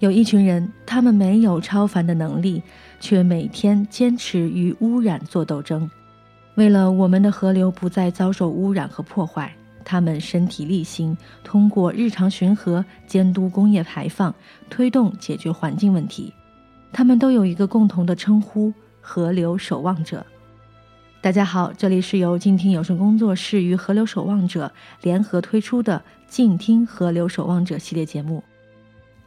有一群人，他们没有超凡的能力，却每天坚持与污染做斗争。为了我们的河流不再遭受污染和破坏，他们身体力行，通过日常巡河、监督工业排放，推动解决环境问题。他们都有一个共同的称呼：河流守望者。大家好，这里是由静听有声工作室与河流守望者联合推出的《静听河流守望者》系列节目。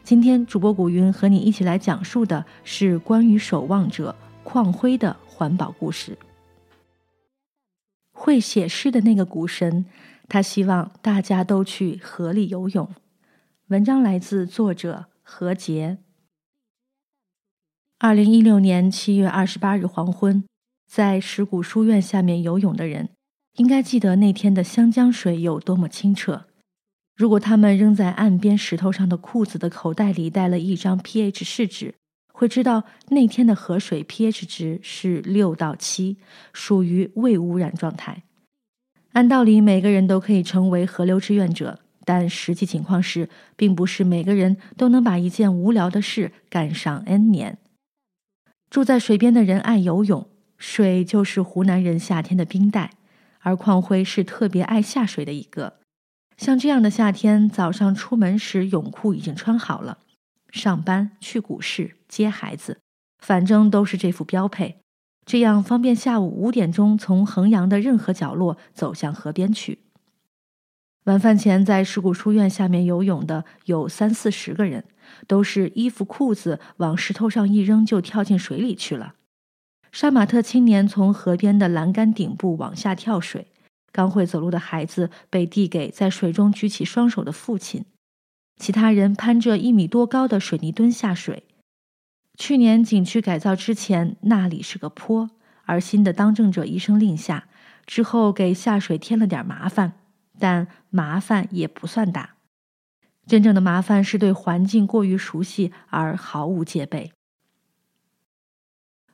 今天，主播古云和你一起来讲述的是关于守望者矿辉的环保故事。会写诗的那个股神，他希望大家都去河里游泳。文章来自作者何洁。二零一六年七月二十八日黄昏，在石鼓书院下面游泳的人，应该记得那天的湘江水有多么清澈。如果他们扔在岸边石头上的裤子的口袋里带了一张 pH 试纸，会知道那天的河水 pH 值是六到七，属于未污染状态。按道理，每个人都可以成为河流志愿者，但实际情况是，并不是每个人都能把一件无聊的事干上 N 年。住在水边的人爱游泳，水就是湖南人夏天的冰袋，而邝辉是特别爱下水的一个。像这样的夏天，早上出门时泳裤已经穿好了，上班、去股市、接孩子，反正都是这副标配，这样方便下午五点钟从衡阳的任何角落走向河边去。晚饭前在石鼓书院下面游泳的有三四十个人，都是衣服裤子往石头上一扔就跳进水里去了。杀马特青年从河边的栏杆顶部往下跳水。刚会走路的孩子被递给在水中举起双手的父亲，其他人攀着一米多高的水泥墩下水。去年景区改造之前，那里是个坡，而新的当政者一声令下，之后给下水添了点麻烦，但麻烦也不算大。真正的麻烦是对环境过于熟悉而毫无戒备。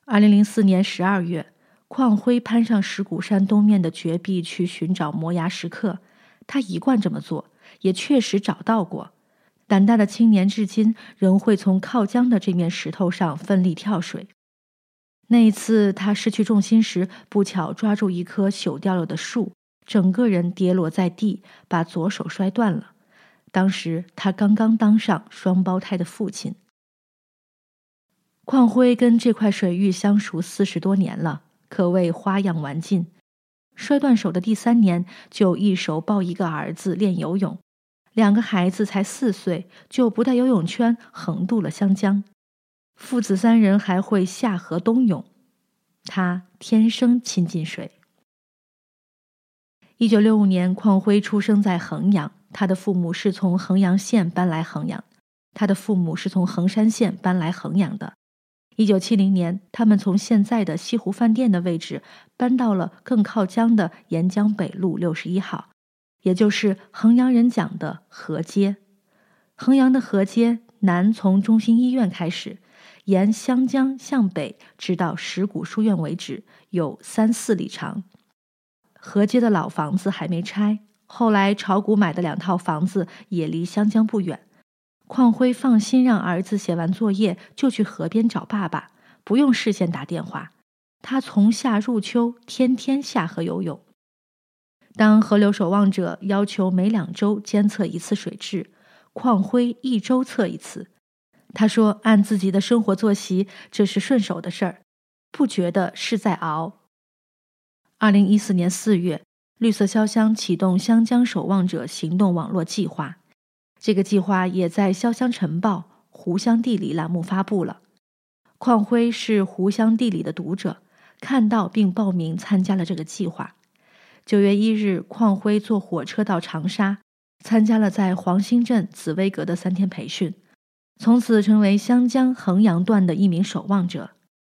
二零零四年十二月。邝辉攀上石鼓山东面的绝壁去寻找摩崖石刻，他一贯这么做，也确实找到过。胆大的青年至今仍会从靠江的这面石头上奋力跳水。那一次，他失去重心时，不巧抓住一棵朽掉了的树，整个人跌落在地，把左手摔断了。当时他刚刚当上双胞胎的父亲。邝辉跟这块水域相熟四十多年了。可谓花样玩尽，摔断手的第三年就一手抱一个儿子练游泳，两个孩子才四岁就不带游泳圈横渡了湘江，父子三人还会下河冬泳，他天生亲近水。一九六五年，邝辉出生在衡阳，他的父母是从衡阳县搬来衡阳，他的父母是从衡山县搬来衡阳的。一九七零年，他们从现在的西湖饭店的位置搬到了更靠江的沿江北路六十一号，也就是衡阳人讲的河街。衡阳的河街南从中心医院开始，沿湘江向北，直到石鼓书院为止，有三四里长。河街的老房子还没拆，后来炒股买的两套房子也离湘江不远。邝辉放心让儿子写完作业就去河边找爸爸，不用事先打电话。他从夏入秋天天下河游泳。当河流守望者要求每两周监测一次水质，邝辉一周测一次。他说：“按自己的生活作息，这是顺手的事儿，不觉得是在熬。”二零一四年四月，绿色潇湘启动湘江守望者行动网络计划。这个计划也在《潇湘晨报》“湖湘地理”栏目发布了。邝辉是《湖湘地理》的读者，看到并报名参加了这个计划。九月一日，邝辉坐火车到长沙，参加了在黄兴镇紫薇阁的三天培训，从此成为湘江衡阳段的一名守望者。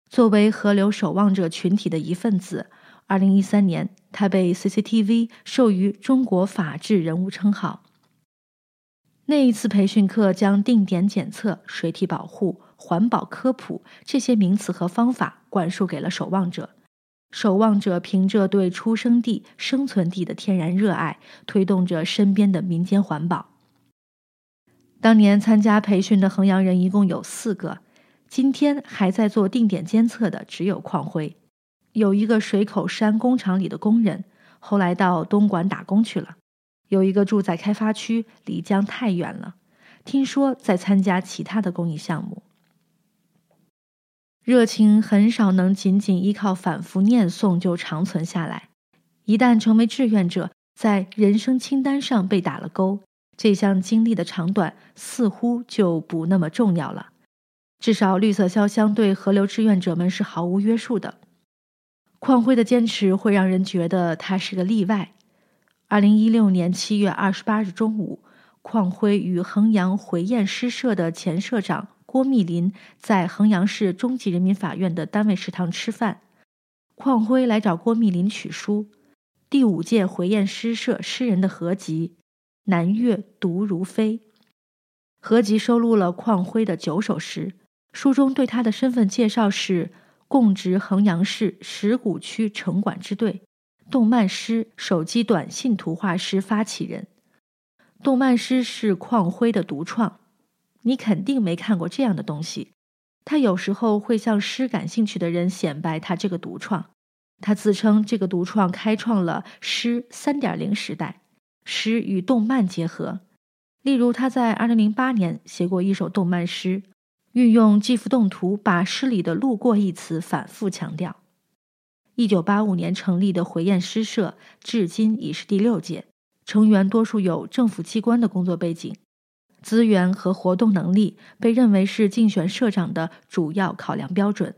作为河流守望者群体的一份子，二零一三年，他被 CCTV 授予中国法治人物称号。那一次培训课将定点检测、水体保护、环保科普这些名词和方法灌输给了守望者。守望者凭着对出生地、生存地的天然热爱，推动着身边的民间环保。当年参加培训的衡阳人一共有四个，今天还在做定点监测的只有邝辉。有一个水口山工厂里的工人，后来到东莞打工去了；有一个住在开发区，离江太远了，听说在参加其他的公益项目。热情很少能仅仅依靠反复念诵就长存下来。一旦成为志愿者，在人生清单上被打了勾，这项经历的长短似乎就不那么重要了。至少绿色潇湘对河流志愿者们是毫无约束的。邝辉的坚持会让人觉得他是个例外。二零一六年七月二十八日中午，邝辉与衡阳回雁诗社的前社长。郭密林在衡阳市中级人民法院的单位食堂吃饭，邝辉来找郭密林取书，第五届回雁诗社诗人的合集《南岳独如飞》。合集收录了邝辉的九首诗，书中对他的身份介绍是：供职衡阳市石鼓区城管支队，动漫师、手机短信图画师发起人。动漫师是邝辉的独创。你肯定没看过这样的东西。他有时候会向诗感兴趣的人显摆他这个独创。他自称这个独创开创了诗三点零时代，诗与动漫结合。例如，他在二零零八年写过一首动漫诗，运用记幅动图把诗里的“路过”一词反复强调。一九八五年成立的回雁诗社，至今已是第六届，成员多数有政府机关的工作背景。资源和活动能力被认为是竞选社长的主要考量标准。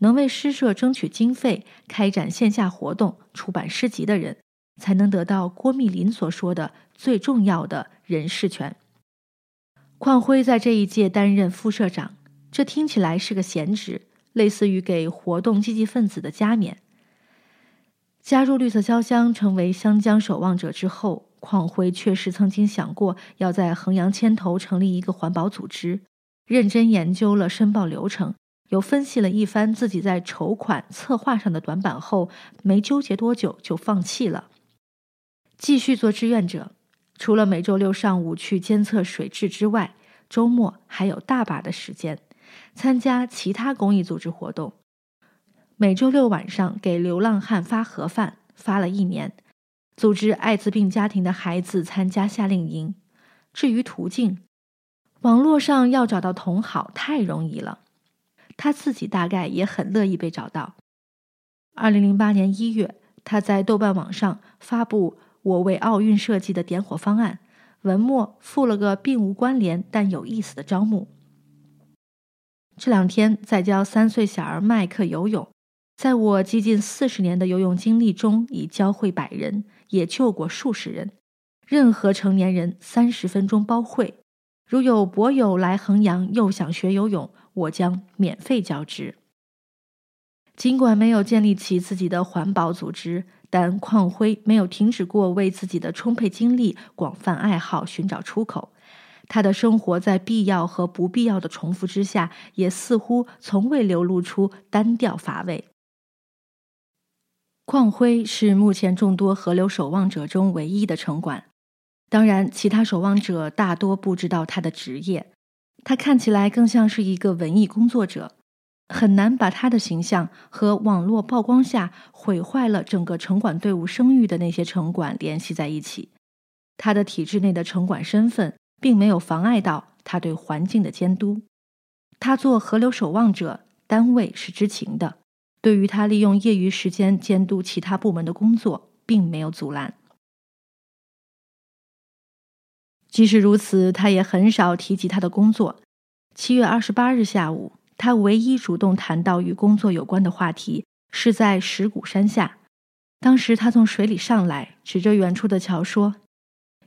能为诗社争取经费、开展线下活动、出版诗集的人，才能得到郭密林所说的最重要的人事权。邝辉在这一届担任副社长，这听起来是个闲职，类似于给活动积极分子的加冕。加入绿色潇湘，成为湘江守望者之后。邝辉确实曾经想过要在衡阳牵头成立一个环保组织，认真研究了申报流程，又分析了一番自己在筹款策划上的短板后，没纠结多久就放弃了，继续做志愿者。除了每周六上午去监测水质之外，周末还有大把的时间参加其他公益组织活动。每周六晚上给流浪汉发盒饭，发了一年。组织艾滋病家庭的孩子参加夏令营。至于途径，网络上要找到同好太容易了。他自己大概也很乐意被找到。二零零八年一月，他在豆瓣网上发布我为奥运设计的点火方案，文末附了个并无关联但有意思的招募。这两天在教三岁小儿麦克游泳，在我接近四十年的游泳经历中，已教会百人。也救过数十人，任何成年人三十分钟包会。如有博友来衡阳又想学游泳，我将免费教之。尽管没有建立起自己的环保组织，但邝辉没有停止过为自己的充沛精力、广泛爱好寻找出口。他的生活在必要和不必要的重复之下，也似乎从未流露出单调乏味。邝辉是目前众多河流守望者中唯一的城管，当然，其他守望者大多不知道他的职业。他看起来更像是一个文艺工作者，很难把他的形象和网络曝光下毁坏了整个城管队伍声誉的那些城管联系在一起。他的体制内的城管身份并没有妨碍到他对环境的监督。他做河流守望者，单位是知情的。对于他利用业余时间监督其他部门的工作，并没有阻拦。即使如此，他也很少提及他的工作。七月二十八日下午，他唯一主动谈到与工作有关的话题，是在石鼓山下。当时他从水里上来，指着远处的桥说：“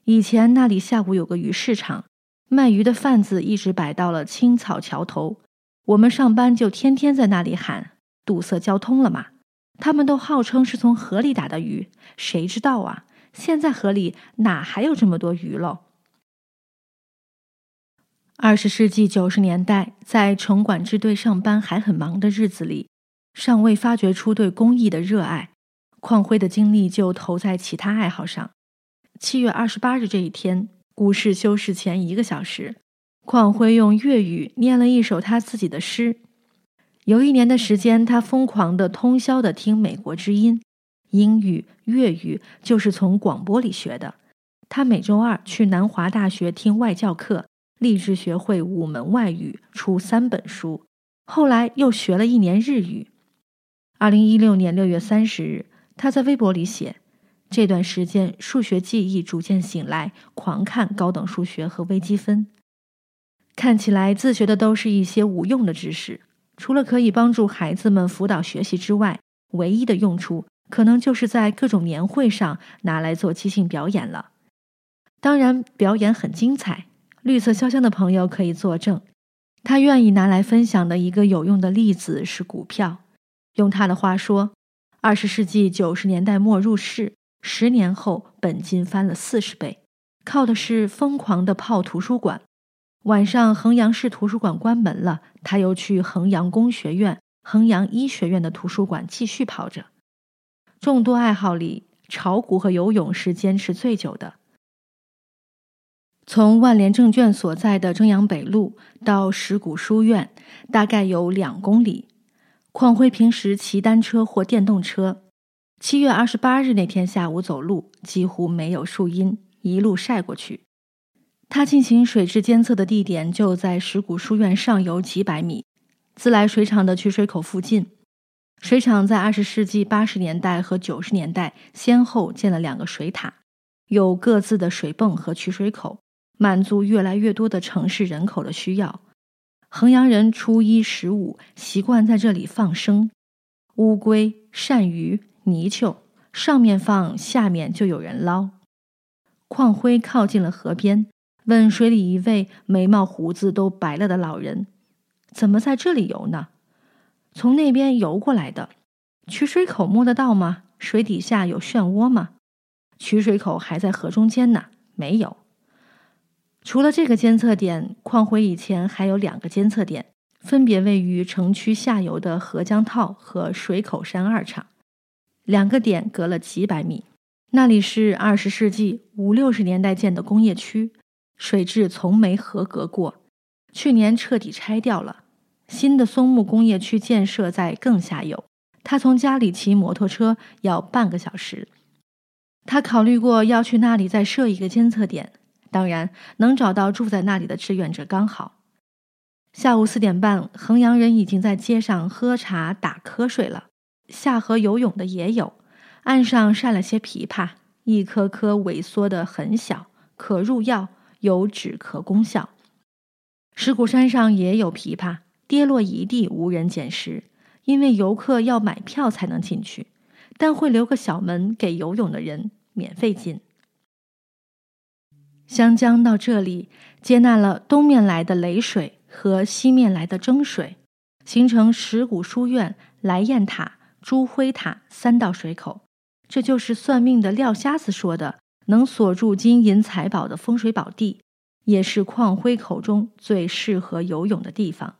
以前那里下午有个鱼市场，卖鱼的贩子一直摆到了青草桥头，我们上班就天天在那里喊。”堵塞交通了嘛？他们都号称是从河里打的鱼，谁知道啊？现在河里哪还有这么多鱼喽？二十世纪九十年代，在城管支队上班还很忙的日子里，尚未发掘出对公益的热爱，邝辉的精力就投在其他爱好上。七月二十八日这一天，股市休市前一个小时，邝辉用粤语念了一首他自己的诗。有一年的时间，他疯狂的通宵的听美国之音，英语、粤语就是从广播里学的。他每周二去南华大学听外教课。立志学会五门外语，出三本书。后来又学了一年日语。二零一六年六月三十日，他在微博里写：“这段时间数学记忆逐渐醒来，狂看高等数学和微积分。看起来自学的都是一些无用的知识，除了可以帮助孩子们辅导学习之外，唯一的用处可能就是在各种年会上拿来做即兴表演了。当然，表演很精彩。”绿色潇湘的朋友可以作证，他愿意拿来分享的一个有用的例子是股票。用他的话说，二十世纪九十年代末入市，十年后本金翻了四十倍，靠的是疯狂的泡图书馆。晚上衡阳市图书馆关门了，他又去衡阳工学院、衡阳医学院的图书馆继续泡着。众多爱好里，炒股和游泳是坚持最久的。从万联证券所在的正阳北路到石鼓书院，大概有两公里。邝辉平时骑单车或电动车。七月二十八日那天下午走路几乎没有树荫，一路晒过去。他进行水质监测的地点就在石鼓书院上游几百米，自来水厂的取水口附近。水厂在二十世纪八十年代和九十年代先后建了两个水塔，有各自的水泵和取水口。满足越来越多的城市人口的需要。衡阳人初一十五习惯在这里放生，乌龟、鳝鱼、泥鳅，上面放，下面就有人捞。邝辉靠近了河边，问水里一位眉毛胡子都白了的老人：“怎么在这里游呢？”“从那边游过来的。”“取水口摸得到吗？水底下有漩涡吗？”“取水口还在河中间呢，没有。”除了这个监测点，矿辉以前还有两个监测点，分别位于城区下游的河江套和水口山二厂，两个点隔了几百米。那里是二十世纪五六十年代建的工业区，水质从没合格过，去年彻底拆掉了。新的松木工业区建设在更下游，他从家里骑摩托车要半个小时。他考虑过要去那里再设一个监测点。当然，能找到住在那里的志愿者刚好。下午四点半，衡阳人已经在街上喝茶打瞌睡了。下河游泳的也有，岸上晒了些枇杷，一颗颗萎缩的很小，可入药，有止咳功效。石鼓山上也有枇杷，跌落一地，无人捡拾，因为游客要买票才能进去，但会留个小门给游泳的人免费进。湘江到这里接纳了东面来的雷水和西面来的蒸水，形成石鼓书院、来雁塔、朱辉塔三道水口。这就是算命的廖瞎子说的能锁住金银财宝的风水宝地，也是矿辉口中最适合游泳的地方。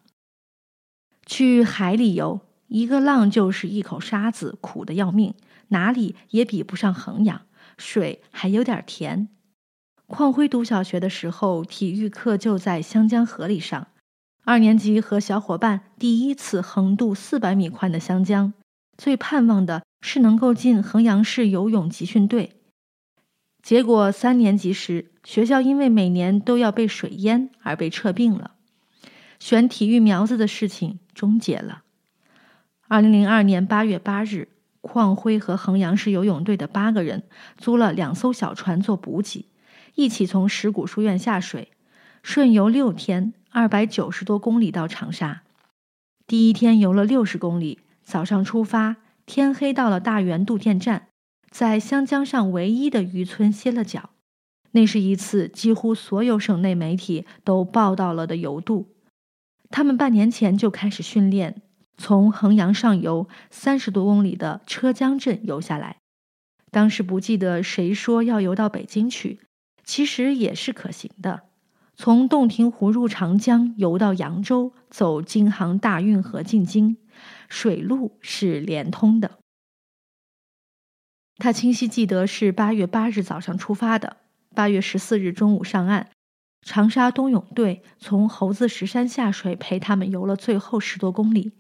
去海里游，一个浪就是一口沙子，苦的要命，哪里也比不上衡阳，水还有点甜。邝辉读小学的时候，体育课就在湘江河里上。二年级和小伙伴第一次横渡四百米宽的湘江，最盼望的是能够进衡阳市游泳集训队。结果三年级时，学校因为每年都要被水淹而被撤并了，选体育苗子的事情终结了。二零零二年八月八日，邝辉和衡阳市游泳队的八个人租了两艘小船做补给。一起从石鼓书院下水，顺游六天，二百九十多公里到长沙。第一天游了六十公里，早上出发，天黑到了大源渡电站，在湘江上唯一的渔村歇了脚。那是一次几乎所有省内媒体都报道了的游渡。他们半年前就开始训练，从衡阳上游三十多公里的车江镇游下来。当时不记得谁说要游到北京去。其实也是可行的，从洞庭湖入长江，游到扬州，走京杭大运河进京，水路是连通的。他清晰记得是八月八日早上出发的，八月十四日中午上岸。长沙冬泳队从猴子石山下水，陪他们游了最后十多公里。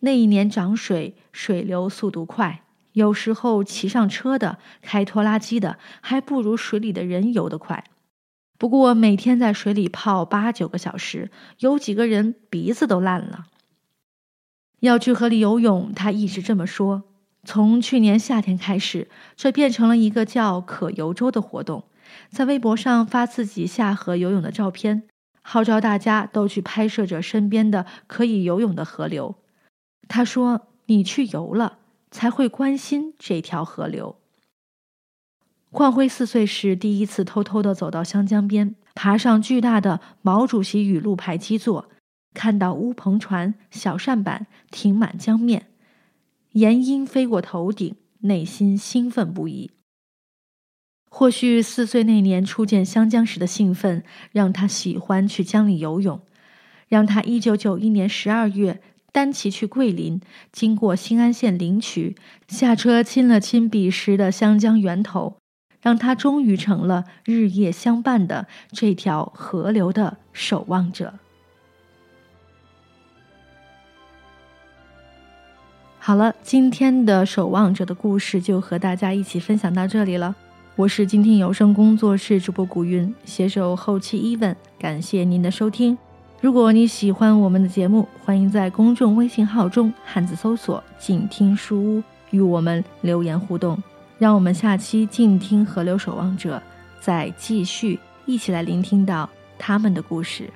那一年涨水，水流速度快，有时候骑上车的、开拖拉机的，还不如水里的人游得快。不过每天在水里泡八九个小时，有几个人鼻子都烂了。要去河里游泳，他一直这么说。从去年夏天开始，这变成了一个叫“可游舟”的活动。在微博上发自己下河游泳的照片，号召大家都去拍摄着身边的可以游泳的河流。他说：“你去游了，才会关心这条河流。”邝辉四岁时第一次偷偷的走到湘江边，爬上巨大的毛主席语录牌基座，看到乌篷船、小扇板停满江面，岩鹰飞过头顶，内心兴奋不已。或许四岁那年初见湘江时的兴奋，让他喜欢去江里游泳，让他一九九一年十二月单骑去桂林，经过新安县灵渠，下车亲了亲彼时的湘江源头，让他终于成了日夜相伴的这条河流的守望者。好了，今天的守望者的故事就和大家一起分享到这里了。我是静听有声工作室主播古云，携手后期 even，感谢您的收听。如果你喜欢我们的节目，欢迎在公众微信号中汉字搜索“静听书屋”与我们留言互动。让我们下期静听河流守望者再继续一起来聆听到他们的故事。